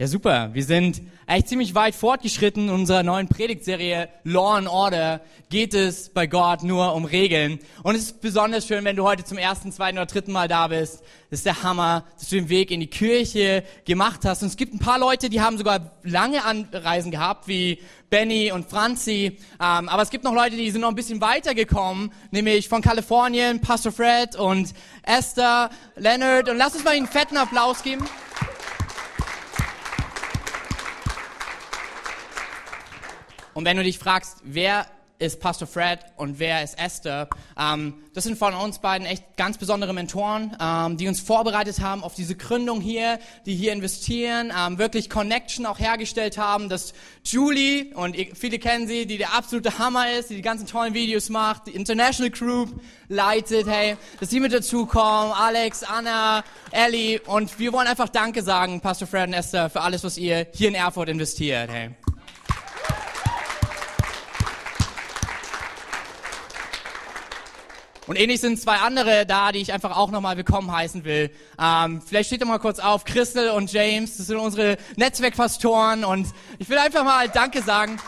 Ja, super. Wir sind eigentlich ziemlich weit fortgeschritten in unserer neuen Predigtserie Law and Order. Geht es bei Gott nur um Regeln? Und es ist besonders schön, wenn du heute zum ersten, zweiten oder dritten Mal da bist. Das ist der Hammer, dass du den Weg in die Kirche gemacht hast. Und es gibt ein paar Leute, die haben sogar lange Anreisen gehabt, wie Benny und Franzi. Ähm, aber es gibt noch Leute, die sind noch ein bisschen weiter gekommen, nämlich von Kalifornien, Pastor Fred und Esther, Leonard. Und lass uns mal einen fetten Applaus geben. Und wenn du dich fragst, wer ist Pastor Fred und wer ist Esther? Ähm, das sind von uns beiden echt ganz besondere Mentoren, ähm, die uns vorbereitet haben auf diese Gründung hier, die hier investieren, ähm, wirklich Connection auch hergestellt haben, dass Julie, und viele kennen sie, die der absolute Hammer ist, die die ganzen tollen Videos macht, die International Group leitet, hey, dass sie mit dazukommen, Alex, Anna, Ellie, und wir wollen einfach Danke sagen, Pastor Fred und Esther, für alles, was ihr hier in Erfurt investiert, hey. Und ähnlich sind zwei andere da, die ich einfach auch nochmal willkommen heißen will. Ähm, vielleicht steht doch mal kurz auf, Crystal und James, das sind unsere Netzwerkpastoren und ich will einfach mal Danke sagen.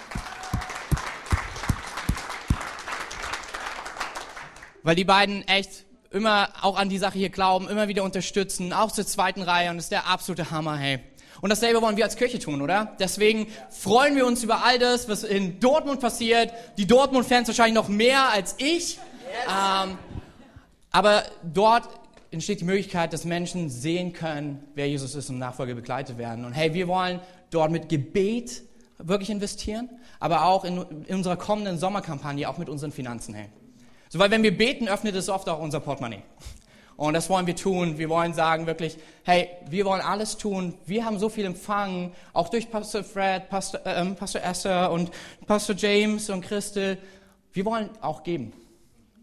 Weil die beiden echt immer auch an die Sache hier glauben, immer wieder unterstützen, auch zur zweiten Reihe und das ist der absolute Hammer, hey. Und dasselbe wollen wir als Kirche tun, oder? Deswegen freuen wir uns über all das, was in Dortmund passiert. Die Dortmund-Fans wahrscheinlich noch mehr als ich. Ähm, aber dort entsteht die Möglichkeit, dass Menschen sehen können, wer Jesus ist und Nachfolge begleitet werden. Und hey, wir wollen dort mit Gebet wirklich investieren, aber auch in, in unserer kommenden Sommerkampagne auch mit unseren Finanzen. Hey. So, weil wenn wir beten, öffnet es oft auch unser Portemonnaie. Und das wollen wir tun. Wir wollen sagen wirklich, hey, wir wollen alles tun. Wir haben so viel empfangen, auch durch Pastor Fred, Pastor, äh, Pastor Esther und Pastor James und Christel. Wir wollen auch geben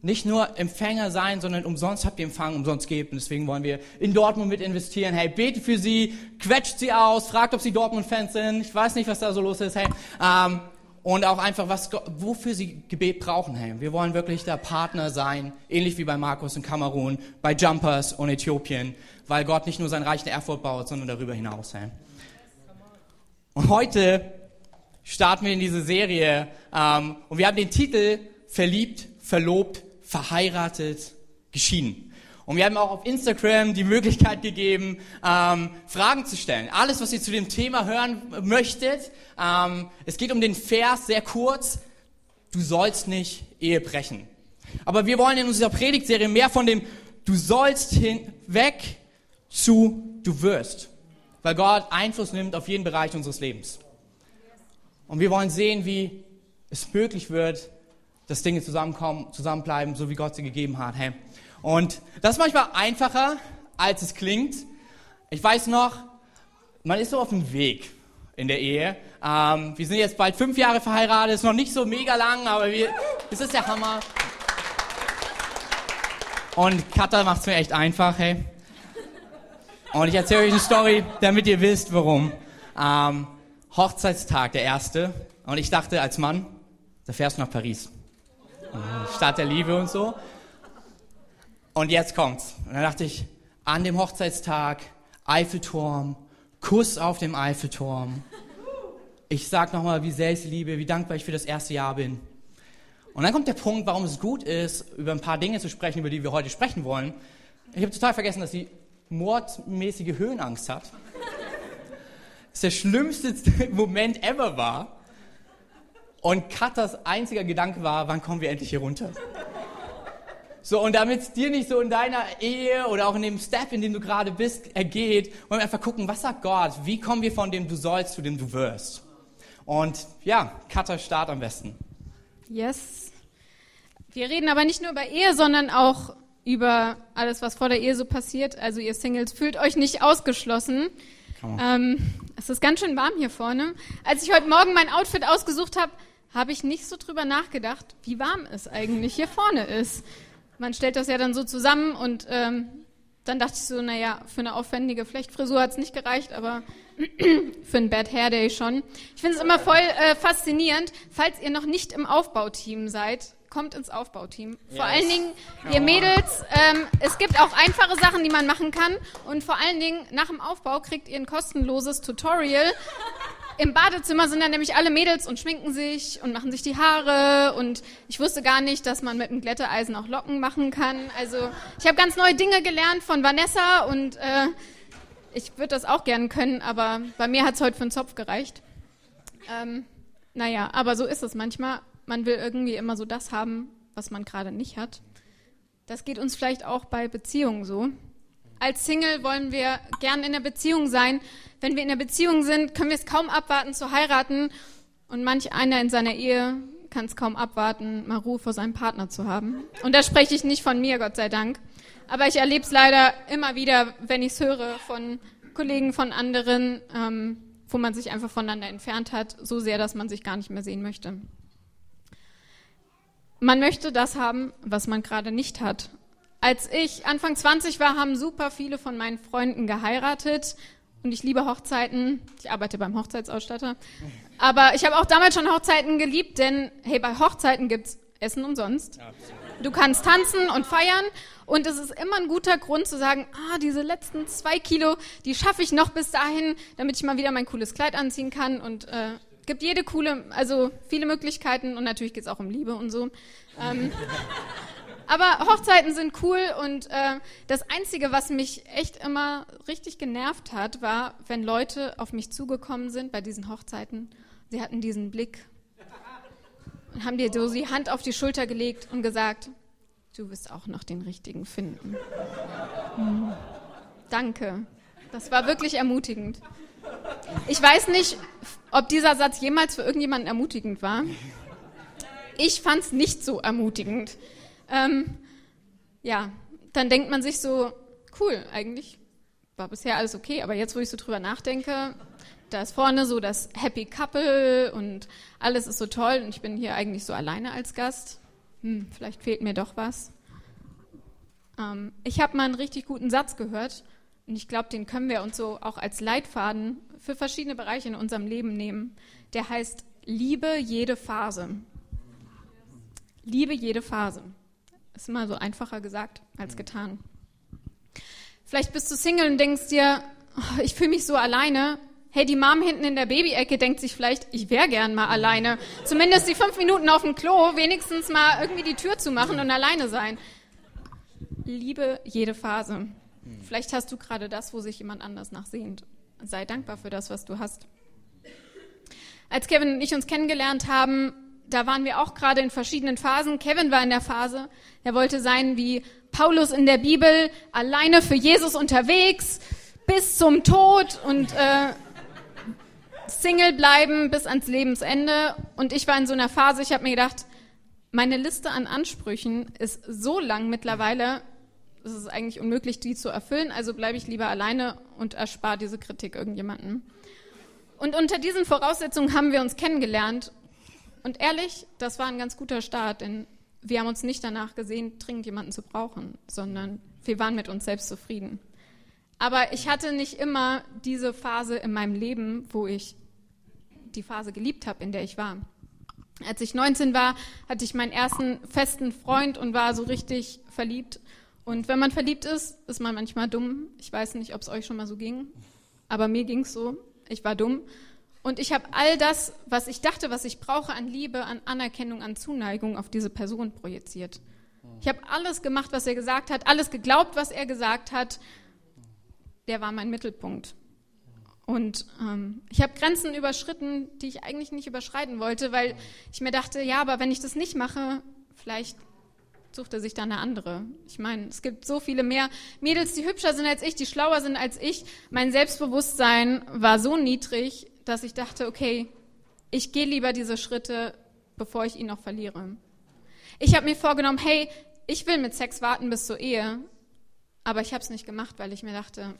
nicht nur Empfänger sein, sondern umsonst habt ihr empfangen, umsonst gebt. Und deswegen wollen wir in Dortmund mit investieren. Hey, betet für sie, quetscht sie aus, fragt, ob sie Dortmund-Fans sind. Ich weiß nicht, was da so los ist. Hey, ähm, und auch einfach, was, wofür sie Gebet brauchen. Hey, wir wollen wirklich der Partner sein, ähnlich wie bei Markus in Kamerun, bei Jumpers und Äthiopien, weil Gott nicht nur sein Reich der Erfurt baut, sondern darüber hinaus. Hey. Und heute starten wir in diese Serie ähm, und wir haben den Titel Verliebt, verlobt, verheiratet, geschieden. Und wir haben auch auf Instagram die Möglichkeit gegeben, ähm, Fragen zu stellen. Alles, was ihr zu dem Thema hören möchtet. Ähm, es geht um den Vers, sehr kurz. Du sollst nicht Ehe brechen. Aber wir wollen in unserer Predigtserie mehr von dem Du sollst hinweg zu Du wirst. Weil Gott Einfluss nimmt auf jeden Bereich unseres Lebens. Und wir wollen sehen, wie es möglich wird, dass Dinge zusammenkommen, zusammenbleiben, so wie Gott sie gegeben hat. Hey. Und das ist manchmal einfacher, als es klingt. Ich weiß noch, man ist so auf dem Weg in der Ehe. Ähm, wir sind jetzt bald fünf Jahre verheiratet, ist noch nicht so mega lang, aber wir, das ist der Hammer. Und Katha macht es mir echt einfach, hey. Und ich erzähle euch eine Story, damit ihr wisst, warum. Ähm, Hochzeitstag, der erste. Und ich dachte als Mann, da fährst du nach Paris. Stadt der Liebe und so. Und jetzt kommt's. Und dann dachte ich, an dem Hochzeitstag, Eiffelturm, Kuss auf dem Eiffelturm. Ich sag nochmal, wie sehr ich sie liebe, wie dankbar ich für das erste Jahr bin. Und dann kommt der Punkt, warum es gut ist, über ein paar Dinge zu sprechen, über die wir heute sprechen wollen. Ich habe total vergessen, dass sie mordmäßige Höhenangst hat. Das der schlimmste Moment ever war. Und Katas einziger Gedanke war, wann kommen wir endlich hier runter? So, und damit es dir nicht so in deiner Ehe oder auch in dem Step, in dem du gerade bist, ergeht, wollen wir einfach gucken, was sagt Gott? Wie kommen wir von dem du sollst zu dem du wirst? Und ja, Katha, start am besten. Yes. Wir reden aber nicht nur über Ehe, sondern auch über alles, was vor der Ehe so passiert. Also ihr Singles, fühlt euch nicht ausgeschlossen. Ähm, es ist ganz schön warm hier vorne. Als ich heute Morgen mein Outfit ausgesucht habe, habe ich nicht so drüber nachgedacht, wie warm es eigentlich hier vorne ist. Man stellt das ja dann so zusammen und ähm, dann dachte ich so, naja, für eine aufwendige Flechtfrisur hat es nicht gereicht, aber für ein Bad Hair Day schon. Ich finde es immer voll äh, faszinierend, falls ihr noch nicht im Aufbauteam seid, kommt ins Aufbauteam. Yes. Vor allen Dingen, ihr Mädels, ähm, es gibt auch einfache Sachen, die man machen kann. Und vor allen Dingen, nach dem Aufbau kriegt ihr ein kostenloses Tutorial. Im Badezimmer sind dann nämlich alle Mädels und schminken sich und machen sich die Haare. Und ich wusste gar nicht, dass man mit einem Glätteeisen auch Locken machen kann. Also ich habe ganz neue Dinge gelernt von Vanessa und äh, ich würde das auch gerne können, aber bei mir hat es heute für einen Zopf gereicht. Ähm, naja, aber so ist es manchmal. Man will irgendwie immer so das haben, was man gerade nicht hat. Das geht uns vielleicht auch bei Beziehungen so. Als Single wollen wir gern in der Beziehung sein. Wenn wir in der Beziehung sind, können wir es kaum abwarten zu heiraten. Und manch einer in seiner Ehe kann es kaum abwarten, mal Ruhe vor seinem Partner zu haben. Und da spreche ich nicht von mir, Gott sei Dank. Aber ich erlebe es leider immer wieder, wenn ich es höre von Kollegen, von anderen, ähm, wo man sich einfach voneinander entfernt hat, so sehr, dass man sich gar nicht mehr sehen möchte. Man möchte das haben, was man gerade nicht hat. Als ich Anfang 20 war, haben super viele von meinen Freunden geheiratet und ich liebe Hochzeiten. Ich arbeite beim Hochzeitsausstatter. Aber ich habe auch damals schon Hochzeiten geliebt, denn hey, bei Hochzeiten gibt's Essen umsonst. Du kannst tanzen und feiern und es ist immer ein guter Grund zu sagen, ah, diese letzten zwei Kilo, die schaffe ich noch bis dahin, damit ich mal wieder mein cooles Kleid anziehen kann und äh, gibt jede coole, also viele Möglichkeiten und natürlich geht es auch um Liebe und so. Ähm, aber Hochzeiten sind cool und äh, das Einzige, was mich echt immer richtig genervt hat, war, wenn Leute auf mich zugekommen sind bei diesen Hochzeiten. Sie hatten diesen Blick und haben dir so die Hand auf die Schulter gelegt und gesagt, du wirst auch noch den richtigen finden. Hm. Danke. Das war wirklich ermutigend. Ich weiß nicht, ob dieser Satz jemals für irgendjemanden ermutigend war. Ich fand es nicht so ermutigend. Ähm, ja, dann denkt man sich so, cool, eigentlich war bisher alles okay, aber jetzt, wo ich so drüber nachdenke, da ist vorne so das Happy Couple und alles ist so toll und ich bin hier eigentlich so alleine als Gast. Hm, vielleicht fehlt mir doch was. Ähm, ich habe mal einen richtig guten Satz gehört und ich glaube, den können wir uns so auch als Leitfaden für verschiedene Bereiche in unserem Leben nehmen. Der heißt, liebe jede Phase. Liebe jede Phase. Ist immer so einfacher gesagt als getan. Vielleicht bist du Single und denkst dir, oh, ich fühle mich so alleine. Hey, die Mom hinten in der Babyecke denkt sich vielleicht, ich wäre gern mal alleine. Zumindest die fünf Minuten auf dem Klo, wenigstens mal irgendwie die Tür zu machen und alleine sein. Liebe jede Phase. Vielleicht hast du gerade das, wo sich jemand anders nachsehnt. Sei dankbar für das, was du hast. Als Kevin und ich uns kennengelernt haben, da waren wir auch gerade in verschiedenen Phasen. Kevin war in der Phase, er wollte sein wie Paulus in der Bibel, alleine für Jesus unterwegs, bis zum Tod und äh, Single bleiben bis ans Lebensende. Und ich war in so einer Phase, ich habe mir gedacht, meine Liste an Ansprüchen ist so lang mittlerweile, es ist eigentlich unmöglich, die zu erfüllen. Also bleibe ich lieber alleine und erspare diese Kritik irgendjemandem. Und unter diesen Voraussetzungen haben wir uns kennengelernt. Und ehrlich, das war ein ganz guter Start, denn wir haben uns nicht danach gesehen, dringend jemanden zu brauchen, sondern wir waren mit uns selbst zufrieden. Aber ich hatte nicht immer diese Phase in meinem Leben, wo ich die Phase geliebt habe, in der ich war. Als ich 19 war, hatte ich meinen ersten festen Freund und war so richtig verliebt. Und wenn man verliebt ist, ist man manchmal dumm. Ich weiß nicht, ob es euch schon mal so ging, aber mir ging es so. Ich war dumm. Und ich habe all das, was ich dachte, was ich brauche an Liebe, an Anerkennung, an Zuneigung auf diese Person projiziert. Ich habe alles gemacht, was er gesagt hat, alles geglaubt, was er gesagt hat der war mein Mittelpunkt. Und ähm, ich habe Grenzen überschritten, die ich eigentlich nicht überschreiten wollte, weil ich mir dachte, ja, aber wenn ich das nicht mache, vielleicht sucht er sich da eine andere. Ich meine, es gibt so viele mehr Mädels, die hübscher sind als ich, die schlauer sind als ich. Mein Selbstbewusstsein war so niedrig, dass ich dachte, okay, ich gehe lieber diese Schritte, bevor ich ihn noch verliere. Ich habe mir vorgenommen, hey, ich will mit Sex warten bis zur Ehe, aber ich habe es nicht gemacht, weil ich mir dachte,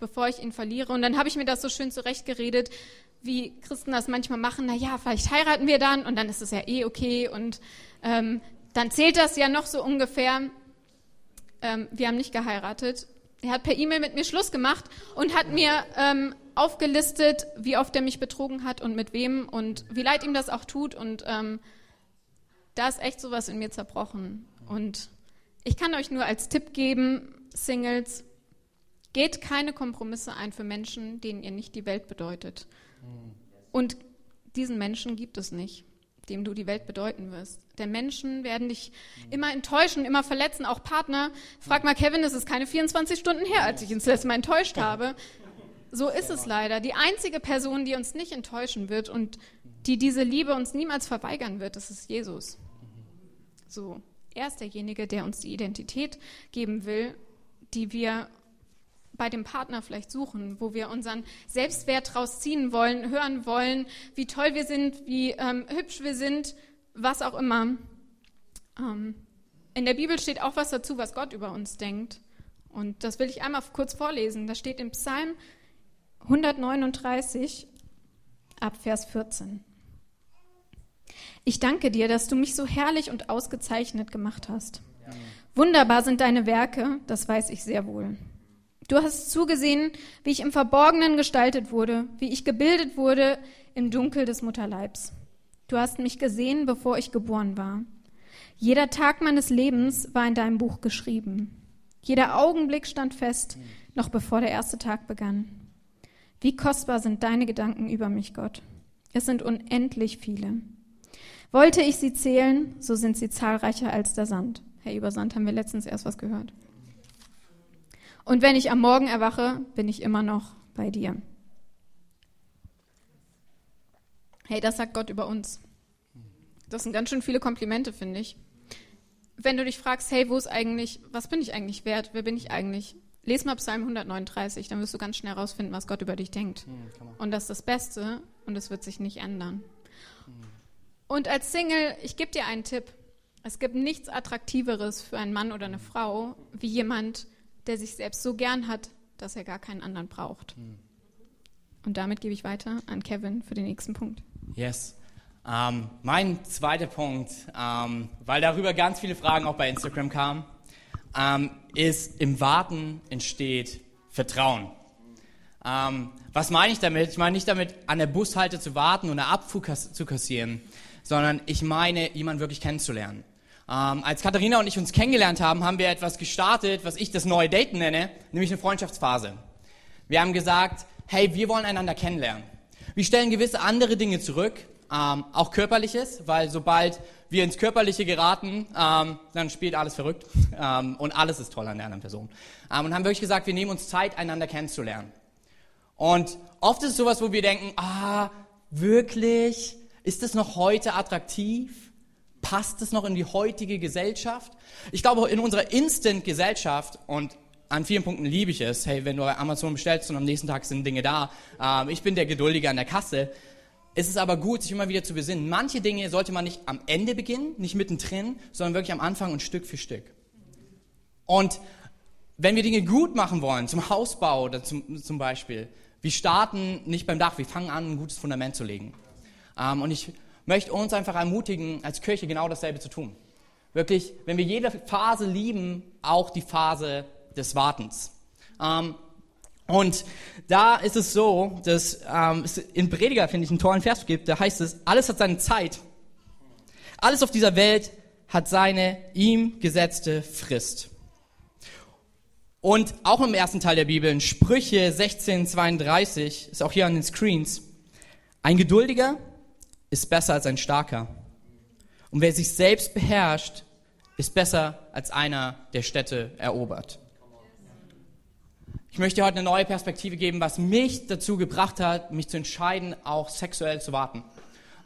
bevor ich ihn verliere. Und dann habe ich mir das so schön zurechtgeredet, wie Christen das manchmal machen. Na ja, vielleicht heiraten wir dann und dann ist es ja eh okay und ähm, dann zählt das ja noch so ungefähr. Ähm, wir haben nicht geheiratet. Er hat per E-Mail mit mir Schluss gemacht und hat mir ähm, aufgelistet, wie oft er mich betrogen hat und mit wem und wie leid ihm das auch tut. Und ähm, da ist echt sowas in mir zerbrochen. Und ich kann euch nur als Tipp geben, Singles, geht keine Kompromisse ein für Menschen, denen ihr nicht die Welt bedeutet. Und diesen Menschen gibt es nicht, dem du die Welt bedeuten wirst. Denn Menschen werden dich immer enttäuschen, immer verletzen, auch Partner. Frag mal Kevin, es ist keine 24 Stunden her, als ich ihn das letzte Mal enttäuscht habe. So ist es leider. Die einzige Person, die uns nicht enttäuschen wird und die diese Liebe uns niemals verweigern wird, das ist Jesus. So, er ist derjenige, der uns die Identität geben will, die wir bei dem Partner vielleicht suchen, wo wir unseren Selbstwert rausziehen wollen, hören wollen, wie toll wir sind, wie ähm, hübsch wir sind, was auch immer. Ähm, in der Bibel steht auch was dazu, was Gott über uns denkt. Und das will ich einmal kurz vorlesen. Das steht im Psalm 139 ab Vers 14. Ich danke dir, dass du mich so herrlich und ausgezeichnet gemacht hast. Wunderbar sind deine Werke, das weiß ich sehr wohl. Du hast zugesehen, wie ich im Verborgenen gestaltet wurde, wie ich gebildet wurde im Dunkel des Mutterleibs. Du hast mich gesehen, bevor ich geboren war. Jeder Tag meines Lebens war in deinem Buch geschrieben. Jeder Augenblick stand fest, noch bevor der erste Tag begann. Wie kostbar sind deine Gedanken über mich, Gott. Es sind unendlich viele. Wollte ich sie zählen, so sind sie zahlreicher als der Sand. Hey, über Sand haben wir letztens erst was gehört. Und wenn ich am Morgen erwache, bin ich immer noch bei dir. Hey, das sagt Gott über uns. Das sind ganz schön viele Komplimente, finde ich. Wenn du dich fragst, hey, wo ist eigentlich, was bin ich eigentlich wert? Wer bin ich eigentlich? Lies mal Psalm 139, dann wirst du ganz schnell herausfinden, was Gott über dich denkt. Mhm, und das ist das Beste und es wird sich nicht ändern. Mhm. Und als Single, ich gebe dir einen Tipp. Es gibt nichts Attraktiveres für einen Mann oder eine Frau, wie jemand, der sich selbst so gern hat, dass er gar keinen anderen braucht. Mhm. Und damit gebe ich weiter an Kevin für den nächsten Punkt. Yes. Ähm, mein zweiter Punkt, ähm, weil darüber ganz viele Fragen auch bei Instagram kamen, ähm, ist, im Warten entsteht Vertrauen. Ähm, was meine ich damit? Ich meine nicht damit, an der Bushalte zu warten und eine Abfuhr zu kassieren, sondern ich meine, jemanden wirklich kennenzulernen. Ähm, als Katharina und ich uns kennengelernt haben, haben wir etwas gestartet, was ich das neue Daten nenne, nämlich eine Freundschaftsphase. Wir haben gesagt, hey, wir wollen einander kennenlernen. Wir stellen gewisse andere Dinge zurück, ähm, auch körperliches, weil sobald wir ins Körperliche geraten, ähm, dann spielt alles verrückt ähm, und alles ist toll an der anderen Person. Ähm, und haben wirklich gesagt, wir nehmen uns Zeit, einander kennenzulernen. Und oft ist es sowas, wo wir denken, ah, wirklich, ist das noch heute attraktiv? Passt es noch in die heutige Gesellschaft? Ich glaube, in unserer Instant-Gesellschaft und an vielen Punkten liebe ich es. Hey, wenn du bei Amazon bestellst und am nächsten Tag sind Dinge da. Ähm, ich bin der Geduldige an der Kasse. Es ist aber gut, sich immer wieder zu besinnen. Manche Dinge sollte man nicht am Ende beginnen, nicht mittendrin, sondern wirklich am Anfang und Stück für Stück. Und wenn wir Dinge gut machen wollen, zum Hausbau oder zum, zum Beispiel, wir starten nicht beim Dach, wir fangen an, ein gutes Fundament zu legen. Ähm, und ich möchte uns einfach ermutigen, als Kirche genau dasselbe zu tun. Wirklich, wenn wir jede Phase lieben, auch die Phase des Wartens. Ähm, und da ist es so, dass ähm, es in Prediger, finde ich, einen tollen Vers gibt, da heißt es, alles hat seine Zeit. Alles auf dieser Welt hat seine ihm gesetzte Frist. Und auch im ersten Teil der Bibel, in Sprüche 1632, ist auch hier an den Screens, ein Geduldiger ist besser als ein Starker. Und wer sich selbst beherrscht, ist besser als einer, der Städte erobert. Ich möchte heute eine neue Perspektive geben, was mich dazu gebracht hat, mich zu entscheiden, auch sexuell zu warten.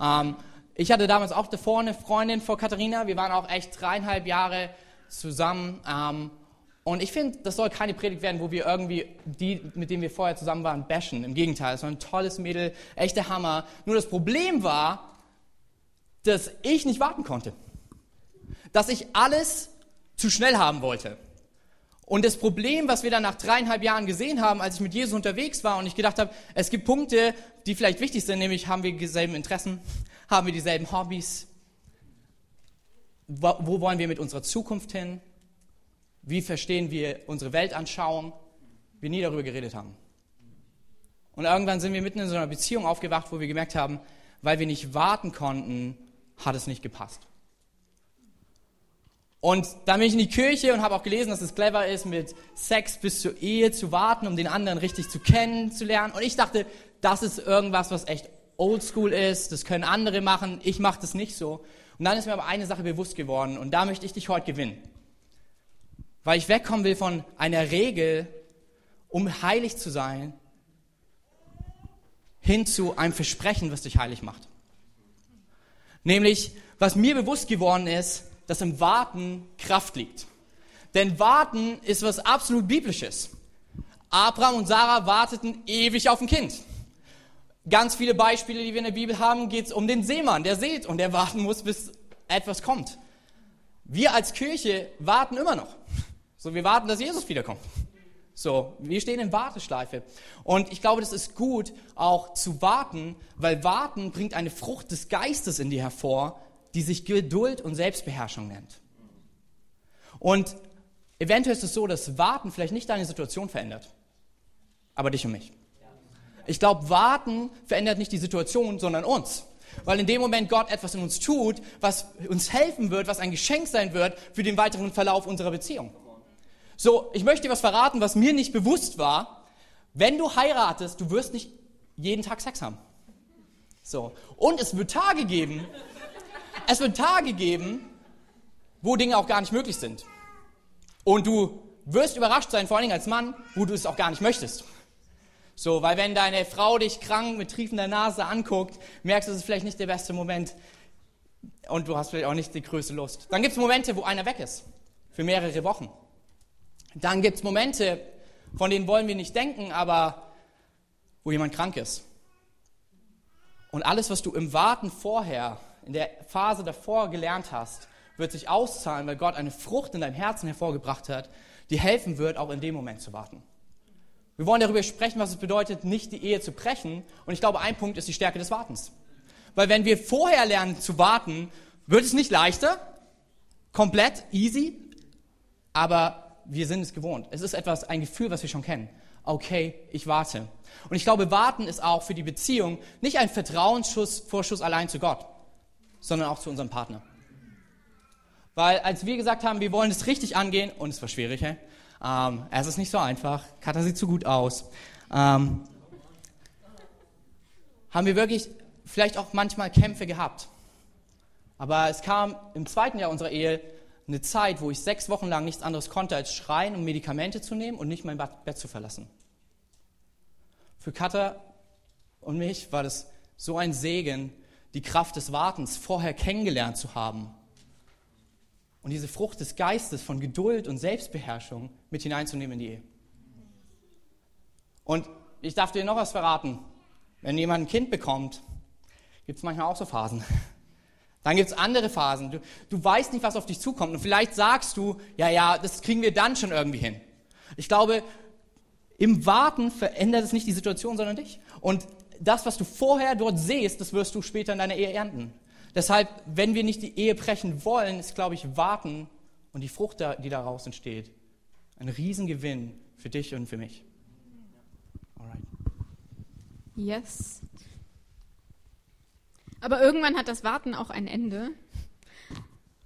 Ähm, ich hatte damals auch davor eine Freundin vor Katharina. Wir waren auch echt dreieinhalb Jahre zusammen. Ähm, und ich finde, das soll keine Predigt werden, wo wir irgendwie die, mit denen wir vorher zusammen waren, bashen. Im Gegenteil, es war ein tolles Mädel, echter Hammer. Nur das Problem war, dass ich nicht warten konnte. Dass ich alles zu schnell haben wollte. Und das Problem, was wir dann nach dreieinhalb Jahren gesehen haben, als ich mit Jesus unterwegs war und ich gedacht habe, es gibt Punkte, die vielleicht wichtig sind, nämlich haben wir dieselben Interessen, haben wir dieselben Hobbys, wo, wo wollen wir mit unserer Zukunft hin, wie verstehen wir unsere Weltanschauung, wir nie darüber geredet haben. Und irgendwann sind wir mitten in so einer Beziehung aufgewacht, wo wir gemerkt haben, weil wir nicht warten konnten, hat es nicht gepasst. Und dann bin ich in die Kirche und habe auch gelesen, dass es clever ist, mit Sex bis zur Ehe zu warten, um den anderen richtig zu kennenzulernen. Und ich dachte, das ist irgendwas, was echt oldschool ist, das können andere machen, ich mache das nicht so. Und dann ist mir aber eine Sache bewusst geworden und da möchte ich dich heute gewinnen. Weil ich wegkommen will von einer Regel, um heilig zu sein, hin zu einem Versprechen, was dich heilig macht. Nämlich, was mir bewusst geworden ist, dass im Warten Kraft liegt. Denn Warten ist was absolut Biblisches. Abraham und Sarah warteten ewig auf ein Kind. Ganz viele Beispiele, die wir in der Bibel haben, geht es um den Seemann, der seht und der warten muss, bis etwas kommt. Wir als Kirche warten immer noch. So, wir warten, dass Jesus wiederkommt. So, wir stehen in Warteschleife. Und ich glaube, das ist gut, auch zu warten, weil warten bringt eine Frucht des Geistes in dir hervor, die sich Geduld und Selbstbeherrschung nennt. Und eventuell ist es so, dass Warten vielleicht nicht deine Situation verändert, aber dich und mich. Ich glaube, Warten verändert nicht die Situation, sondern uns. Weil in dem Moment Gott etwas in uns tut, was uns helfen wird, was ein Geschenk sein wird für den weiteren Verlauf unserer Beziehung. So, ich möchte dir was verraten, was mir nicht bewusst war. Wenn du heiratest, du wirst nicht jeden Tag Sex haben. So. Und es wird Tage geben, es wird Tage geben, wo Dinge auch gar nicht möglich sind. Und du wirst überrascht sein, vor allen Dingen als Mann, wo du es auch gar nicht möchtest. So, weil wenn deine Frau dich krank mit triefender Nase anguckt, merkst du, es ist vielleicht nicht der beste Moment und du hast vielleicht auch nicht die größte Lust. Dann gibt es Momente, wo einer weg ist, für mehrere Wochen. Dann gibt es Momente, von denen wollen wir nicht denken, aber wo jemand krank ist. Und alles, was du im Warten vorher, in der Phase davor gelernt hast, wird sich auszahlen, weil Gott eine Frucht in deinem Herzen hervorgebracht hat, die helfen wird, auch in dem Moment zu warten. Wir wollen darüber sprechen, was es bedeutet, nicht die Ehe zu brechen. Und ich glaube, ein Punkt ist die Stärke des Wartens. Weil wenn wir vorher lernen zu warten, wird es nicht leichter, komplett easy, aber wir sind es gewohnt. Es ist etwas, ein Gefühl, was wir schon kennen. Okay, ich warte. Und ich glaube, warten ist auch für die Beziehung nicht ein Vertrauensschuss, Vorschuss allein zu Gott, sondern auch zu unserem Partner. Weil als wir gesagt haben, wir wollen es richtig angehen, und es war schwierig, hey? ähm, es ist nicht so einfach, Katha sieht zu gut aus, ähm, haben wir wirklich vielleicht auch manchmal Kämpfe gehabt. Aber es kam im zweiten Jahr unserer Ehe eine Zeit, wo ich sechs Wochen lang nichts anderes konnte, als schreien und Medikamente zu nehmen und nicht mein Bett zu verlassen. Für Katha und mich war das so ein Segen, die Kraft des Wartens vorher kennengelernt zu haben und diese Frucht des Geistes von Geduld und Selbstbeherrschung mit hineinzunehmen in die Ehe. Und ich darf dir noch was verraten. Wenn jemand ein Kind bekommt, gibt es manchmal auch so Phasen. Dann gibt es andere Phasen. Du, du weißt nicht, was auf dich zukommt. Und vielleicht sagst du, ja, ja, das kriegen wir dann schon irgendwie hin. Ich glaube, im Warten verändert es nicht die Situation, sondern dich. Und das, was du vorher dort siehst, das wirst du später in deiner Ehe ernten. Deshalb, wenn wir nicht die Ehe brechen wollen, ist, glaube ich, Warten und die Frucht, die daraus entsteht, ein Riesengewinn für dich und für mich. Alright. Yes. Aber irgendwann hat das Warten auch ein Ende.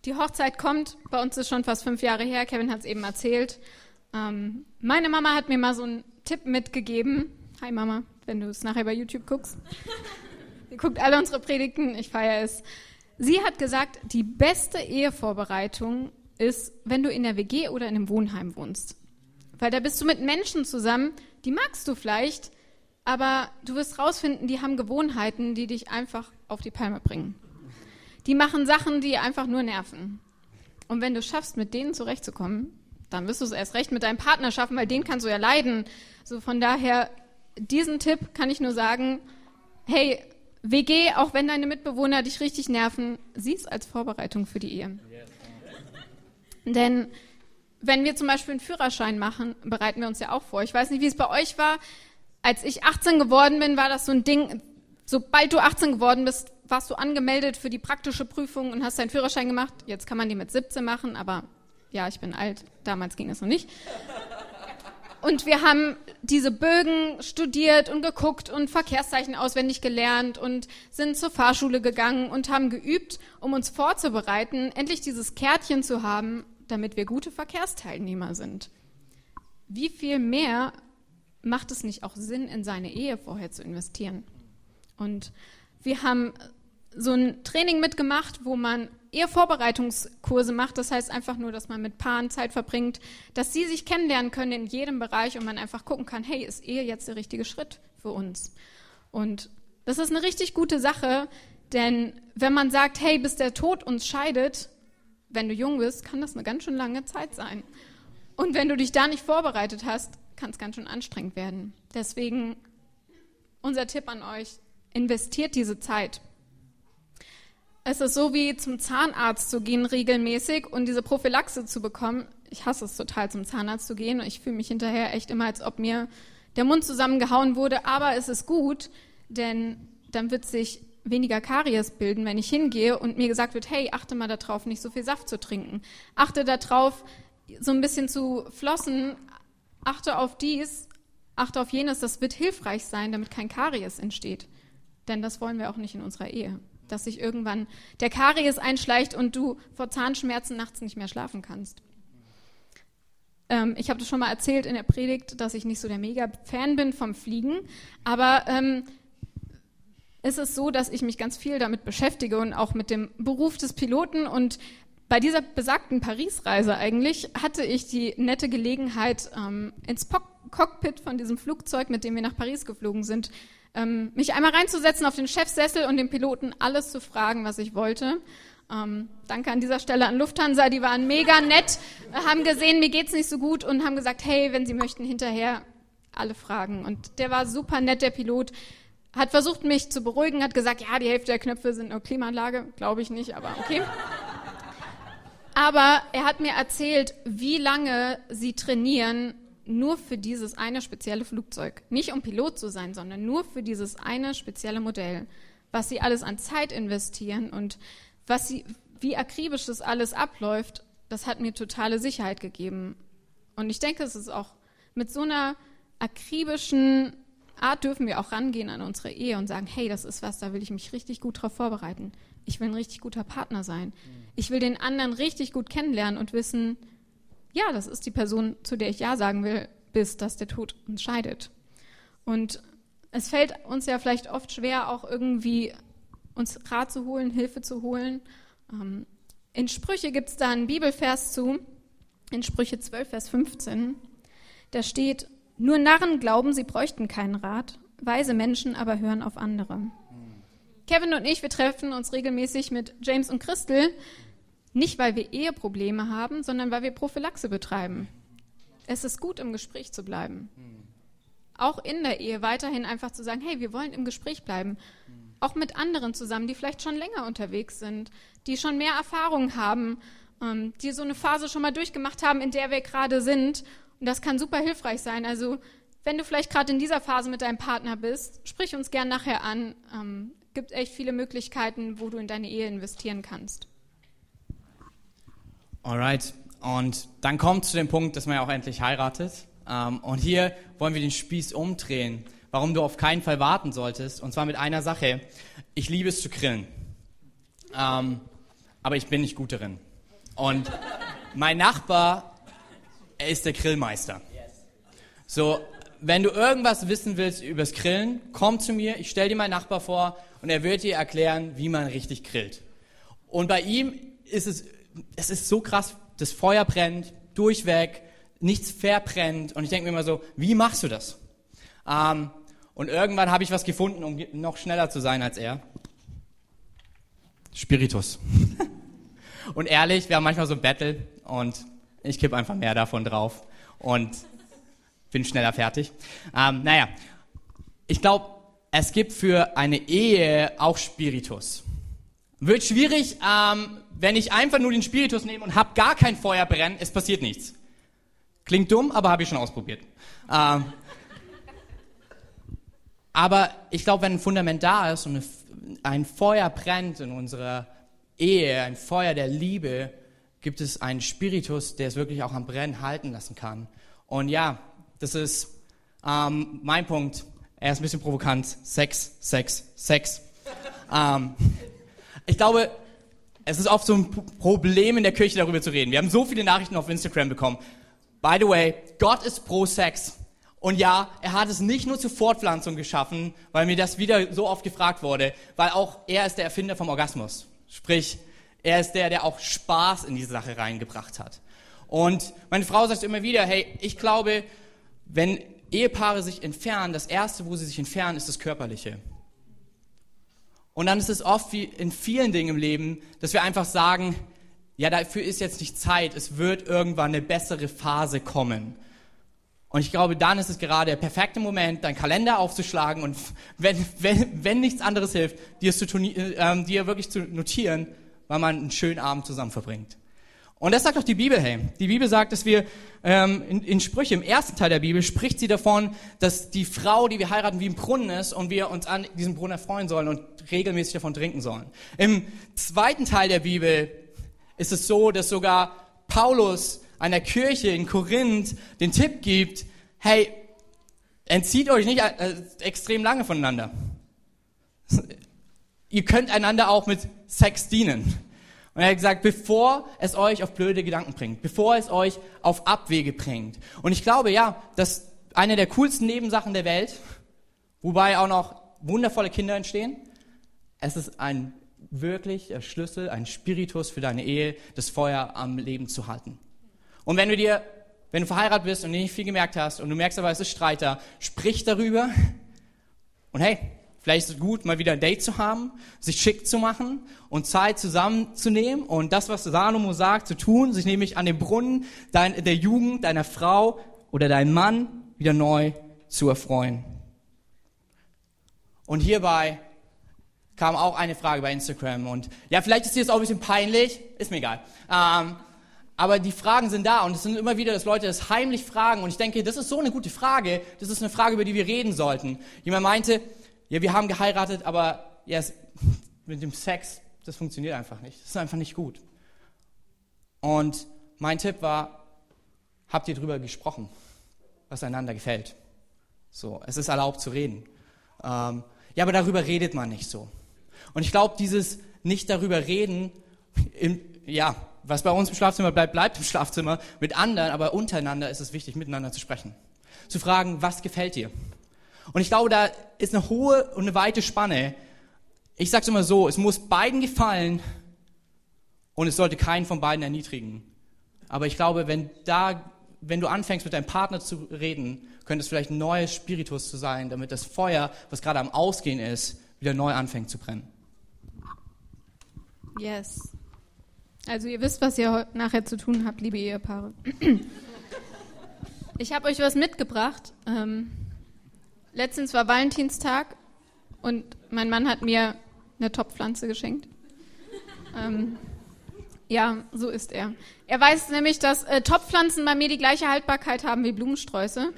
Die Hochzeit kommt, bei uns ist schon fast fünf Jahre her, Kevin hat es eben erzählt. Ähm, meine Mama hat mir mal so einen Tipp mitgegeben. Hi Mama, wenn du es nachher bei YouTube guckst. Ihr guckt alle unsere Predigten, ich feiere es. Sie hat gesagt, die beste Ehevorbereitung ist, wenn du in der WG oder in einem Wohnheim wohnst. Weil da bist du mit Menschen zusammen, die magst du vielleicht, aber du wirst rausfinden, die haben Gewohnheiten, die dich einfach auf die Palme bringen. Die machen Sachen, die einfach nur nerven. Und wenn du schaffst, mit denen zurechtzukommen, dann wirst du es erst recht mit deinem Partner schaffen, weil den kannst du ja leiden. So von daher, diesen Tipp kann ich nur sagen, hey, WG, auch wenn deine Mitbewohner dich richtig nerven, sieh es als Vorbereitung für die Ehe. Denn wenn wir zum Beispiel einen Führerschein machen, bereiten wir uns ja auch vor. Ich weiß nicht, wie es bei euch war als ich 18 geworden bin, war das so ein Ding, sobald du 18 geworden bist, warst du angemeldet für die praktische Prüfung und hast deinen Führerschein gemacht. Jetzt kann man die mit 17 machen, aber ja, ich bin alt. Damals ging es noch nicht. Und wir haben diese Bögen studiert und geguckt und Verkehrszeichen auswendig gelernt und sind zur Fahrschule gegangen und haben geübt, um uns vorzubereiten, endlich dieses Kärtchen zu haben, damit wir gute Verkehrsteilnehmer sind. Wie viel mehr macht es nicht auch Sinn, in seine Ehe vorher zu investieren? Und wir haben so ein Training mitgemacht, wo man eher Vorbereitungskurse macht. Das heißt einfach nur, dass man mit Paaren Zeit verbringt, dass sie sich kennenlernen können in jedem Bereich und man einfach gucken kann, hey, ist Ehe jetzt der richtige Schritt für uns? Und das ist eine richtig gute Sache, denn wenn man sagt, hey, bis der Tod uns scheidet, wenn du jung bist, kann das eine ganz schön lange Zeit sein. Und wenn du dich da nicht vorbereitet hast, kann es ganz schön anstrengend werden. Deswegen unser Tipp an euch, investiert diese Zeit. Es ist so wie zum Zahnarzt zu gehen regelmäßig und diese Prophylaxe zu bekommen. Ich hasse es total, zum Zahnarzt zu gehen ich fühle mich hinterher echt immer, als ob mir der Mund zusammengehauen wurde. Aber es ist gut, denn dann wird sich weniger Karies bilden, wenn ich hingehe und mir gesagt wird, hey, achte mal darauf, nicht so viel Saft zu trinken. Achte darauf, so ein bisschen zu flossen. Achte auf dies, achte auf jenes. Das wird hilfreich sein, damit kein Karies entsteht. Denn das wollen wir auch nicht in unserer Ehe dass sich irgendwann der Karies einschleicht und du vor Zahnschmerzen nachts nicht mehr schlafen kannst. Ähm, ich habe das schon mal erzählt in der Predigt, dass ich nicht so der Mega-Fan bin vom Fliegen, aber ähm, es ist so, dass ich mich ganz viel damit beschäftige und auch mit dem Beruf des Piloten und bei dieser besagten Paris-Reise eigentlich hatte ich die nette Gelegenheit, ähm, ins Cockpit von diesem Flugzeug, mit dem wir nach Paris geflogen sind, ähm, mich einmal reinzusetzen auf den Chefsessel und den Piloten alles zu fragen, was ich wollte. Ähm, danke an dieser Stelle an Lufthansa, die waren mega nett, haben gesehen, mir geht's nicht so gut und haben gesagt, hey, wenn Sie möchten, hinterher alle fragen. Und der war super nett, der Pilot. Hat versucht, mich zu beruhigen, hat gesagt, ja, die Hälfte der Knöpfe sind nur Klimaanlage. Glaube ich nicht, aber okay. Aber er hat mir erzählt, wie lange sie trainieren, nur für dieses eine spezielle Flugzeug. Nicht um Pilot zu sein, sondern nur für dieses eine spezielle Modell. Was sie alles an Zeit investieren und was sie, wie akribisch das alles abläuft, das hat mir totale Sicherheit gegeben. Und ich denke, es ist auch mit so einer akribischen Art dürfen wir auch rangehen an unsere Ehe und sagen, hey, das ist was, da will ich mich richtig gut drauf vorbereiten. Ich will ein richtig guter Partner sein. Ich will den anderen richtig gut kennenlernen und wissen, ja, das ist die Person, zu der ich Ja sagen will, bis dass der Tod uns scheidet. Und es fällt uns ja vielleicht oft schwer, auch irgendwie uns Rat zu holen, Hilfe zu holen. Ähm, in Sprüche gibt es da einen Bibelvers zu, in Sprüche 12, Vers 15. Da steht, nur Narren glauben, sie bräuchten keinen Rat, weise Menschen aber hören auf andere. Kevin und ich, wir treffen uns regelmäßig mit James und Christel, nicht, weil wir Eheprobleme haben, sondern weil wir Prophylaxe betreiben. Es ist gut, im Gespräch zu bleiben. Auch in der Ehe weiterhin einfach zu sagen, hey, wir wollen im Gespräch bleiben. Auch mit anderen zusammen, die vielleicht schon länger unterwegs sind, die schon mehr Erfahrung haben, ähm, die so eine Phase schon mal durchgemacht haben, in der wir gerade sind. Und das kann super hilfreich sein. Also wenn du vielleicht gerade in dieser Phase mit deinem Partner bist, sprich uns gern nachher an. Ähm, gibt echt viele Möglichkeiten, wo du in deine Ehe investieren kannst. Alright. Und dann kommt zu dem Punkt, dass man ja auch endlich heiratet. Ähm, und hier wollen wir den Spieß umdrehen, warum du auf keinen Fall warten solltest. Und zwar mit einer Sache. Ich liebe es zu grillen. Ähm, aber ich bin nicht gut darin. Und mein Nachbar, er ist der Grillmeister. So, wenn du irgendwas wissen willst übers Grillen, komm zu mir, ich stell dir meinen Nachbar vor und er wird dir erklären, wie man richtig grillt. Und bei ihm ist es es ist so krass, das Feuer brennt durchweg, nichts verbrennt. Und ich denke mir immer so, wie machst du das? Ähm, und irgendwann habe ich was gefunden, um noch schneller zu sein als er. Spiritus. und ehrlich, wir haben manchmal so ein Battle und ich kipp einfach mehr davon drauf und bin schneller fertig. Ähm, naja, ich glaube, es gibt für eine Ehe auch Spiritus. Wird schwierig, ähm, wenn ich einfach nur den Spiritus nehme und habe gar kein Feuer brennen, es passiert nichts. Klingt dumm, aber habe ich schon ausprobiert. Ähm, aber ich glaube, wenn ein Fundament da ist und ein Feuer brennt in unserer Ehe, ein Feuer der Liebe, gibt es einen Spiritus, der es wirklich auch am Brennen halten lassen kann. Und ja, das ist ähm, mein Punkt. Er ist ein bisschen provokant. Sex, Sex, Sex. ähm, ich glaube, es ist oft so ein Problem in der Kirche darüber zu reden. Wir haben so viele Nachrichten auf Instagram bekommen. By the way, Gott ist pro Sex. Und ja, er hat es nicht nur zur Fortpflanzung geschaffen, weil mir das wieder so oft gefragt wurde, weil auch er ist der Erfinder vom Orgasmus. Sprich, er ist der, der auch Spaß in diese Sache reingebracht hat. Und meine Frau sagt immer wieder, hey, ich glaube, wenn Ehepaare sich entfernen, das Erste, wo sie sich entfernen, ist das Körperliche. Und dann ist es oft wie in vielen Dingen im Leben, dass wir einfach sagen, ja, dafür ist jetzt nicht Zeit, es wird irgendwann eine bessere Phase kommen. Und ich glaube, dann ist es gerade der perfekte Moment, deinen Kalender aufzuschlagen und wenn, wenn, wenn nichts anderes hilft, dir, zu, äh, dir wirklich zu notieren, weil man einen schönen Abend zusammen verbringt. Und das sagt auch die Bibel, hey. Die Bibel sagt, dass wir ähm, in, in Sprüche, im ersten Teil der Bibel, spricht sie davon, dass die Frau, die wir heiraten, wie ein Brunnen ist und wir uns an diesem Brunnen erfreuen sollen und regelmäßig davon trinken sollen. Im zweiten Teil der Bibel ist es so, dass sogar Paulus einer Kirche in Korinth den Tipp gibt, hey, entzieht euch nicht äh, extrem lange voneinander. Ihr könnt einander auch mit Sex dienen. Und er hat gesagt, bevor es euch auf blöde Gedanken bringt, bevor es euch auf Abwege bringt. Und ich glaube, ja, dass eine der coolsten Nebensachen der Welt, wobei auch noch wundervolle Kinder entstehen, es ist ein wirklich Schlüssel, ein Spiritus für deine Ehe, das Feuer am Leben zu halten. Und wenn du dir, wenn du verheiratet bist und nicht viel gemerkt hast und du merkst aber, es ist Streiter, sprich darüber und hey, Vielleicht ist es gut, mal wieder ein Date zu haben, sich schick zu machen und Zeit zusammenzunehmen und das, was Salomo sagt, zu tun, sich nämlich an dem Brunnen dein, der Jugend deiner Frau oder deinem Mann wieder neu zu erfreuen. Und hierbei kam auch eine Frage bei Instagram und ja, vielleicht ist dir das auch ein bisschen peinlich, ist mir egal. Ähm, aber die Fragen sind da und es sind immer wieder, dass Leute das heimlich fragen und ich denke, das ist so eine gute Frage, das ist eine Frage, über die wir reden sollten. Jemand meinte, ja, wir haben geheiratet, aber ja, es, mit dem Sex, das funktioniert einfach nicht. Das ist einfach nicht gut. Und mein Tipp war, habt ihr drüber gesprochen, was einander gefällt? So, es ist erlaubt zu reden. Ähm, ja, aber darüber redet man nicht so. Und ich glaube, dieses nicht darüber reden, im, ja, was bei uns im Schlafzimmer bleibt, bleibt im Schlafzimmer. Mit anderen, aber untereinander ist es wichtig, miteinander zu sprechen. Zu fragen, was gefällt dir? Und ich glaube, da ist eine hohe und eine weite Spanne. Ich sage es immer so, es muss beiden gefallen und es sollte keinen von beiden erniedrigen. Aber ich glaube, wenn, da, wenn du anfängst mit deinem Partner zu reden, könnte es vielleicht ein neues Spiritus zu sein, damit das Feuer, was gerade am Ausgehen ist, wieder neu anfängt zu brennen. Yes. Also ihr wisst, was ihr nachher zu tun habt, liebe Ehepaare. Ich habe euch was mitgebracht. Ähm Letztens war Valentinstag und mein Mann hat mir eine Topfpflanze geschenkt. Ähm, ja, so ist er. Er weiß nämlich, dass äh, Topfpflanzen bei mir die gleiche Haltbarkeit haben wie Blumensträuße.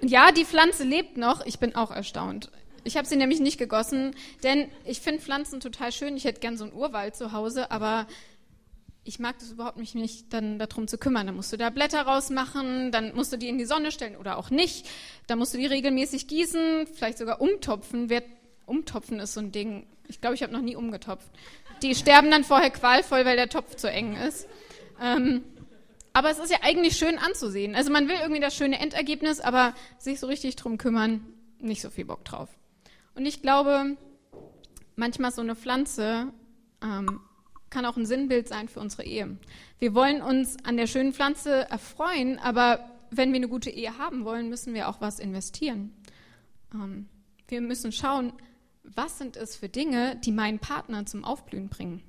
Und ja, die Pflanze lebt noch. Ich bin auch erstaunt. Ich habe sie nämlich nicht gegossen, denn ich finde Pflanzen total schön. Ich hätte gern so einen Urwald zu Hause, aber ich mag das überhaupt nicht, mich dann darum zu kümmern. Dann musst du da Blätter rausmachen, dann musst du die in die Sonne stellen oder auch nicht. Dann musst du die regelmäßig gießen, vielleicht sogar umtopfen. Wer, umtopfen ist so ein Ding. Ich glaube, ich habe noch nie umgetopft. Die sterben dann vorher qualvoll, weil der Topf zu eng ist. Ähm, aber es ist ja eigentlich schön anzusehen. Also man will irgendwie das schöne Endergebnis, aber sich so richtig drum kümmern, nicht so viel Bock drauf. Und ich glaube, manchmal so eine Pflanze ähm, kann auch ein Sinnbild sein für unsere Ehe. Wir wollen uns an der schönen Pflanze erfreuen, aber wenn wir eine gute Ehe haben wollen, müssen wir auch was investieren. Ähm, wir müssen schauen, was sind es für Dinge, die meinen Partner zum Aufblühen bringen.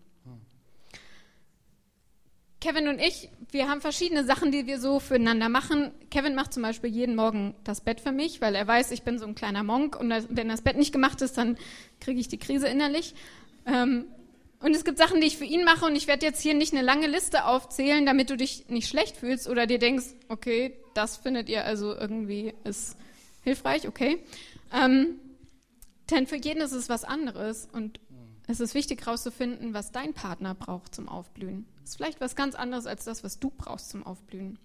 Kevin und ich, wir haben verschiedene Sachen, die wir so füreinander machen. Kevin macht zum Beispiel jeden Morgen das Bett für mich, weil er weiß, ich bin so ein kleiner Monk und wenn das Bett nicht gemacht ist, dann kriege ich die Krise innerlich. Ähm, und es gibt Sachen, die ich für ihn mache und ich werde jetzt hier nicht eine lange Liste aufzählen, damit du dich nicht schlecht fühlst oder dir denkst, okay, das findet ihr also irgendwie ist hilfreich, okay. Ähm, denn für jeden ist es was anderes und es ist wichtig herauszufinden, was dein Partner braucht zum Aufblühen. Das ist vielleicht was ganz anderes als das, was du brauchst zum Aufblühen.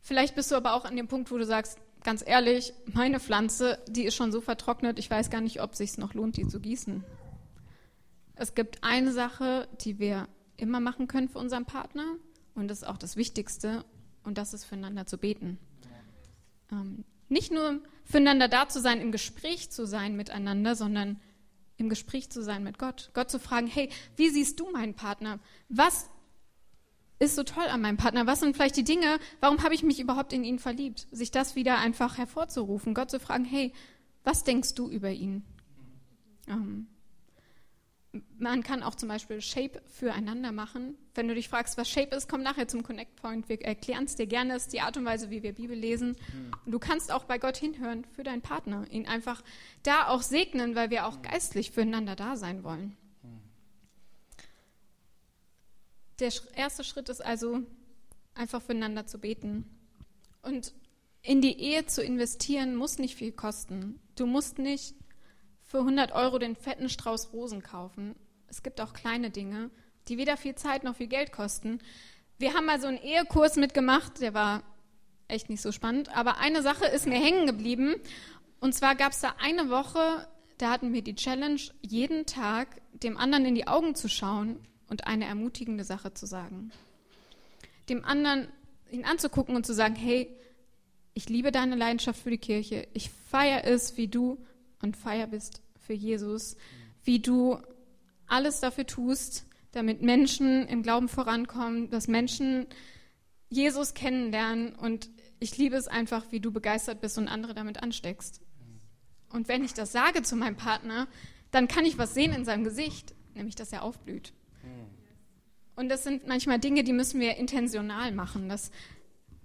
Vielleicht bist du aber auch an dem Punkt, wo du sagst, ganz ehrlich, meine Pflanze, die ist schon so vertrocknet, ich weiß gar nicht, ob es sich noch lohnt, die zu gießen. Es gibt eine Sache, die wir immer machen können für unseren Partner und das ist auch das Wichtigste und das ist füreinander zu beten. Ähm, nicht nur füreinander da zu sein, im Gespräch zu sein miteinander, sondern im Gespräch zu sein mit Gott. Gott zu fragen, hey, wie siehst du meinen Partner? Was ist so toll an meinem Partner? Was sind vielleicht die Dinge, warum habe ich mich überhaupt in ihn verliebt? Sich das wieder einfach hervorzurufen, Gott zu fragen, hey, was denkst du über ihn? Ähm, man kann auch zum Beispiel Shape füreinander machen. Wenn du dich fragst, was Shape ist, komm nachher zum Connect Point. Wir erklären es dir gerne. Das ist die Art und Weise, wie wir Bibel lesen. Und du kannst auch bei Gott hinhören für deinen Partner. Ihn einfach da auch segnen, weil wir auch geistlich füreinander da sein wollen. Der erste Schritt ist also, einfach füreinander zu beten. Und in die Ehe zu investieren, muss nicht viel kosten. Du musst nicht für 100 Euro den fetten Strauß Rosen kaufen. Es gibt auch kleine Dinge, die weder viel Zeit noch viel Geld kosten. Wir haben mal so einen Ehekurs mitgemacht, der war echt nicht so spannend, aber eine Sache ist mir hängen geblieben. Und zwar gab es da eine Woche, da hatten wir die Challenge, jeden Tag dem anderen in die Augen zu schauen und eine ermutigende Sache zu sagen. Dem anderen ihn anzugucken und zu sagen, hey, ich liebe deine Leidenschaft für die Kirche, ich feiere es, wie du und Feier bist für Jesus, wie du alles dafür tust, damit Menschen im Glauben vorankommen, dass Menschen Jesus kennenlernen und ich liebe es einfach, wie du begeistert bist und andere damit ansteckst. Und wenn ich das sage zu meinem Partner, dann kann ich was sehen in seinem Gesicht, nämlich dass er aufblüht. Und das sind manchmal Dinge, die müssen wir intentional machen. Das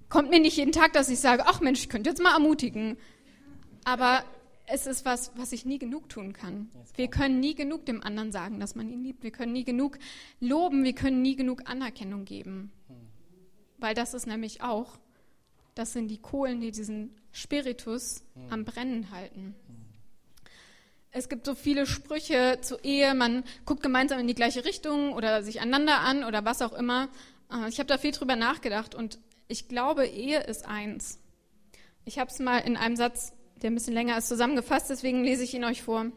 kommt mir nicht jeden Tag, dass ich sage, ach Mensch, ich könnte jetzt mal ermutigen. Aber es ist was, was ich nie genug tun kann. Wir können nie genug dem anderen sagen, dass man ihn liebt. Wir können nie genug loben. Wir können nie genug Anerkennung geben. Weil das ist nämlich auch, das sind die Kohlen, die diesen Spiritus am Brennen halten. Es gibt so viele Sprüche zur Ehe, man guckt gemeinsam in die gleiche Richtung oder sich einander an oder was auch immer. Äh, ich habe da viel drüber nachgedacht und ich glaube, Ehe ist eins. Ich habe es mal in einem Satz der ein bisschen länger ist, zusammengefasst, deswegen lese ich ihn euch vor.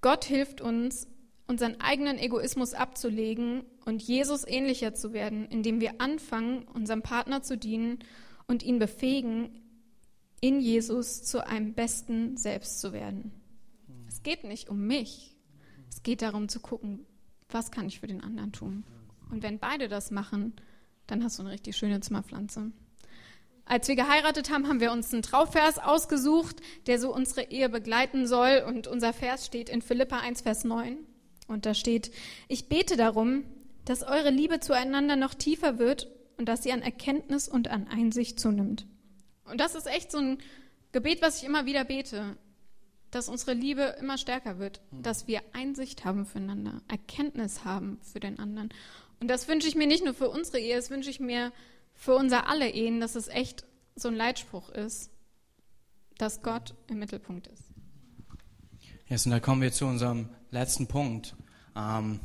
Gott hilft uns, unseren eigenen Egoismus abzulegen und Jesus ähnlicher zu werden, indem wir anfangen, unserem Partner zu dienen und ihn befähigen, in Jesus zu einem besten Selbst zu werden. Es geht nicht um mich. Es geht darum zu gucken, was kann ich für den anderen tun. Und wenn beide das machen, dann hast du eine richtig schöne Zimmerpflanze. Als wir geheiratet haben, haben wir uns einen Trauvers ausgesucht, der so unsere Ehe begleiten soll. Und unser Vers steht in Philippa 1, Vers 9. Und da steht, ich bete darum, dass eure Liebe zueinander noch tiefer wird und dass sie an Erkenntnis und an Einsicht zunimmt. Und das ist echt so ein Gebet, was ich immer wieder bete, dass unsere Liebe immer stärker wird, dass wir Einsicht haben füreinander, Erkenntnis haben für den anderen. Und das wünsche ich mir nicht nur für unsere Ehe, das wünsche ich mir für unser alle Ehen, dass es echt so ein Leitspruch ist, dass Gott im Mittelpunkt ist. Jetzt, und da kommen wir zu unserem letzten Punkt. Ähm,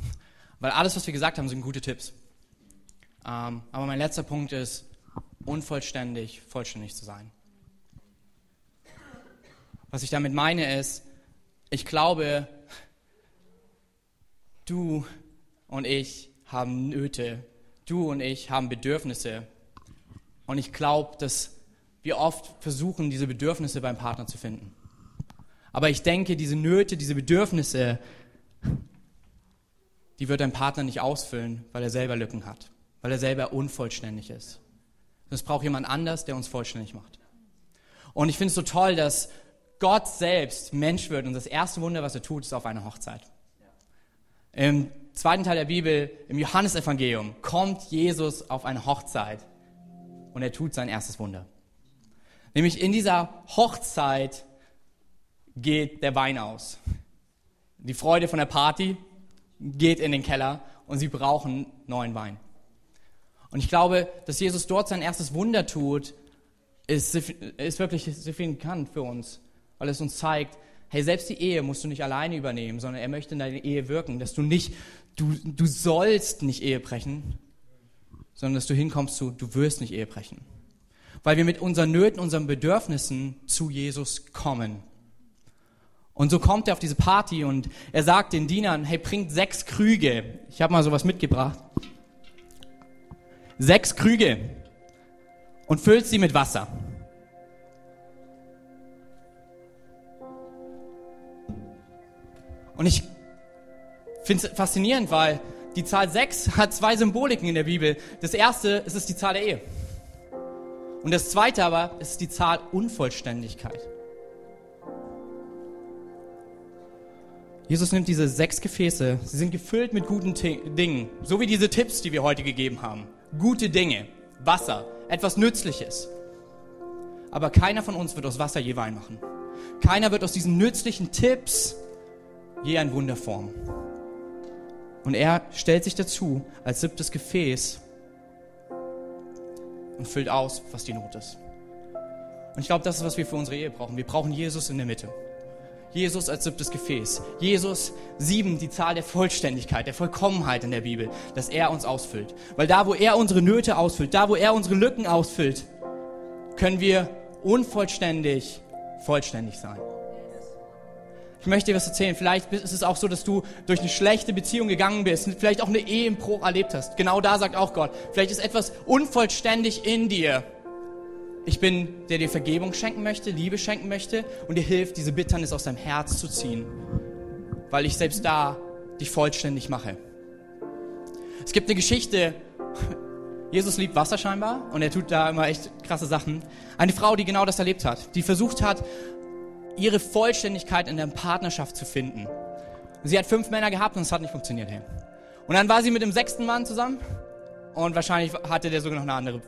weil alles, was wir gesagt haben, sind gute Tipps. Ähm, aber mein letzter Punkt ist, unvollständig, vollständig zu sein. Was ich damit meine ist, ich glaube, du und ich haben Nöte, du und ich haben Bedürfnisse, und ich glaube, dass wir oft versuchen, diese Bedürfnisse beim Partner zu finden. Aber ich denke, diese Nöte, diese Bedürfnisse, die wird dein Partner nicht ausfüllen, weil er selber Lücken hat, weil er selber unvollständig ist. Es braucht jemand anders, der uns vollständig macht. Und ich finde es so toll, dass Gott selbst Mensch wird und das erste Wunder, was er tut, ist auf einer Hochzeit. Im zweiten Teil der Bibel, im Johannesevangelium, kommt Jesus auf eine Hochzeit und er tut sein erstes Wunder. Nämlich in dieser Hochzeit geht der Wein aus. Die Freude von der Party geht in den Keller und sie brauchen neuen Wein. Und ich glaube, dass Jesus dort sein erstes Wunder tut, ist, ist wirklich signifikant für uns, weil es uns zeigt, hey, selbst die Ehe musst du nicht alleine übernehmen, sondern er möchte in deine Ehe wirken, dass du nicht, du, du sollst nicht Ehe brechen, sondern dass du hinkommst zu, du wirst nicht Ehe brechen. Weil wir mit unseren Nöten, unseren Bedürfnissen zu Jesus kommen. Und so kommt er auf diese Party und er sagt den Dienern, hey, bringt sechs Krüge. Ich habe mal sowas mitgebracht. Sechs Krüge und füllt sie mit Wasser. Und ich finde es faszinierend, weil die Zahl 6 hat zwei Symboliken in der Bibel. Das erste ist es die Zahl der Ehe. Und das zweite aber ist die Zahl Unvollständigkeit. Jesus nimmt diese sechs Gefäße, sie sind gefüllt mit guten Dingen, so wie diese Tipps, die wir heute gegeben haben. Gute Dinge, Wasser, etwas Nützliches. Aber keiner von uns wird aus Wasser je Wein machen. Keiner wird aus diesen nützlichen Tipps je ein Wunder formen. Und er stellt sich dazu als siebtes Gefäß und füllt aus, was die Not ist. Und ich glaube, das ist, was wir für unsere Ehe brauchen. Wir brauchen Jesus in der Mitte. Jesus als siebtes Gefäß. Jesus sieben, die Zahl der Vollständigkeit, der Vollkommenheit in der Bibel, dass er uns ausfüllt. Weil da, wo er unsere Nöte ausfüllt, da, wo er unsere Lücken ausfüllt, können wir unvollständig vollständig sein. Ich möchte dir was erzählen. Vielleicht ist es auch so, dass du durch eine schlechte Beziehung gegangen bist, vielleicht auch eine Ehe im Bruch erlebt hast. Genau da sagt auch Gott. Vielleicht ist etwas unvollständig in dir. Ich bin, der dir Vergebung schenken möchte, Liebe schenken möchte und dir hilft, diese Bitternis aus deinem Herz zu ziehen, weil ich selbst da dich vollständig mache. Es gibt eine Geschichte, Jesus liebt Wasser scheinbar und er tut da immer echt krasse Sachen. Eine Frau, die genau das erlebt hat, die versucht hat, ihre Vollständigkeit in der Partnerschaft zu finden. Sie hat fünf Männer gehabt und es hat nicht funktioniert. Hey. Und dann war sie mit dem sechsten Mann zusammen und wahrscheinlich hatte der sogar noch eine andere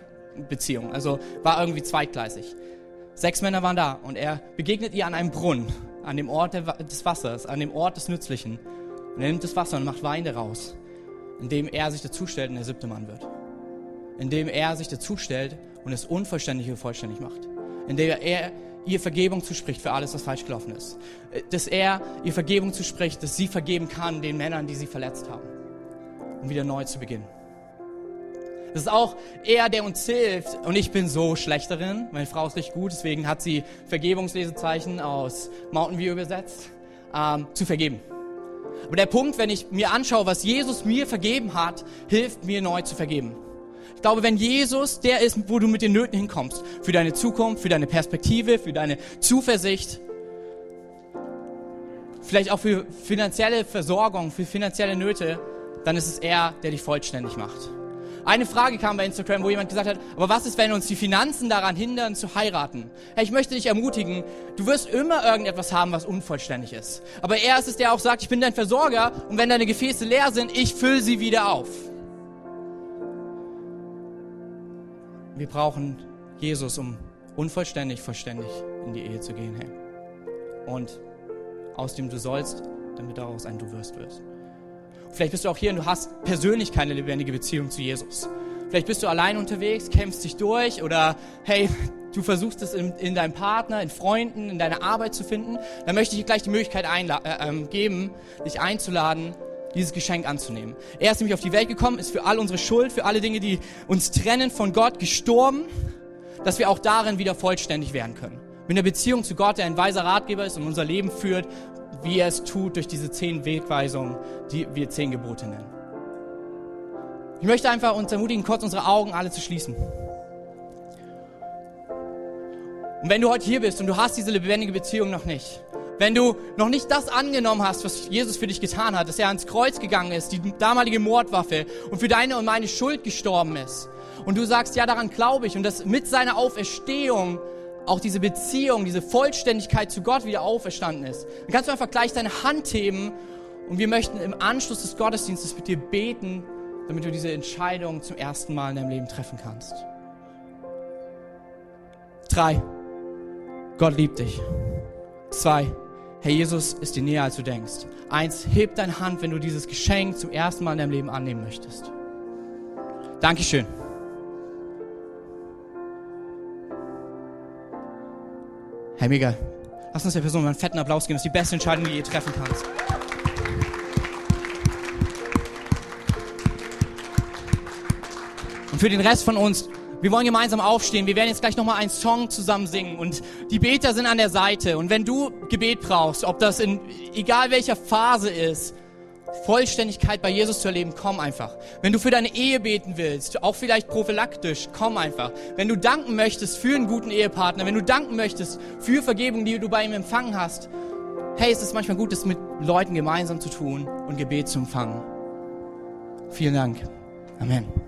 Beziehung. Also war irgendwie zweitgleisig. Sechs Männer waren da und er begegnet ihr an einem Brunnen, an dem Ort des Wassers, an dem Ort des Nützlichen. Und er nimmt das Wasser und macht Wein daraus, indem er sich dazustellt und der siebte Mann wird. Indem er sich dazustellt und das Unvollständige vollständig macht. Indem er ihr Vergebung zuspricht für alles, was falsch gelaufen ist. Äh, dass er ihr Vergebung zuspricht, dass sie vergeben kann den Männern, die sie verletzt haben. Um wieder neu zu beginnen. Das ist auch er, der uns hilft. Und ich bin so schlecht darin. Meine Frau ist richtig gut, deswegen hat sie Vergebungslesezeichen aus Mountain View übersetzt, ähm, zu vergeben. Aber der Punkt, wenn ich mir anschaue, was Jesus mir vergeben hat, hilft mir neu zu vergeben. Ich glaube, wenn Jesus der ist, wo du mit den Nöten hinkommst, für deine Zukunft, für deine Perspektive, für deine Zuversicht, vielleicht auch für finanzielle Versorgung, für finanzielle Nöte, dann ist es er, der dich vollständig macht. Eine Frage kam bei Instagram, wo jemand gesagt hat, aber was ist, wenn uns die Finanzen daran hindern, zu heiraten? Hey, ich möchte dich ermutigen, du wirst immer irgendetwas haben, was unvollständig ist. Aber er ist es, der auch sagt, ich bin dein Versorger und wenn deine Gefäße leer sind, ich fülle sie wieder auf. Wir brauchen Jesus, um unvollständig, vollständig in die Ehe zu gehen. Hey. Und aus dem du sollst, damit daraus ein du wirst wirst. Vielleicht bist du auch hier und du hast persönlich keine lebendige Beziehung zu Jesus. Vielleicht bist du allein unterwegs, kämpfst dich durch oder hey, du versuchst es in, in deinem Partner, in Freunden, in deiner Arbeit zu finden. Dann möchte ich dir gleich die Möglichkeit äh, äh, geben, dich einzuladen, dieses Geschenk anzunehmen. Er ist nämlich auf die Welt gekommen, ist für all unsere Schuld, für alle Dinge, die uns trennen von Gott, gestorben, dass wir auch darin wieder vollständig werden können. Mit einer Beziehung zu Gott, der ein weiser Ratgeber ist und unser Leben führt, wie er es tut durch diese zehn Wegweisungen, die wir zehn Gebote nennen. Ich möchte einfach uns ermutigen, kurz unsere Augen alle zu schließen. Und wenn du heute hier bist und du hast diese lebendige Beziehung noch nicht, wenn du noch nicht das angenommen hast, was Jesus für dich getan hat, dass er ans Kreuz gegangen ist, die damalige Mordwaffe und für deine und meine Schuld gestorben ist, und du sagst, ja, daran glaube ich, und dass mit seiner Auferstehung auch diese Beziehung, diese Vollständigkeit zu Gott wieder auferstanden ist, dann kannst du einfach gleich deine Hand heben und wir möchten im Anschluss des Gottesdienstes mit dir beten, damit du diese Entscheidung zum ersten Mal in deinem Leben treffen kannst. Drei. Gott liebt dich. Zwei. Herr Jesus ist dir näher, als du denkst. Eins, heb deine Hand, wenn du dieses Geschenk zum ersten Mal in deinem Leben annehmen möchtest. Dankeschön. Hey, mega. Lass uns der Person mal einen fetten Applaus geben. Das ist die beste Entscheidung, die du je treffen kannst. Und für den Rest von uns, wir wollen gemeinsam aufstehen. Wir werden jetzt gleich nochmal einen Song zusammen singen. Und die Beter sind an der Seite. Und wenn du Gebet brauchst, ob das in egal welcher Phase ist, Vollständigkeit bei Jesus zu erleben, komm einfach. Wenn du für deine Ehe beten willst, auch vielleicht prophylaktisch, komm einfach. Wenn du danken möchtest für einen guten Ehepartner, wenn du danken möchtest für Vergebung, die du bei ihm empfangen hast, hey, es ist manchmal gut, das mit Leuten gemeinsam zu tun und Gebet zu empfangen. Vielen Dank. Amen.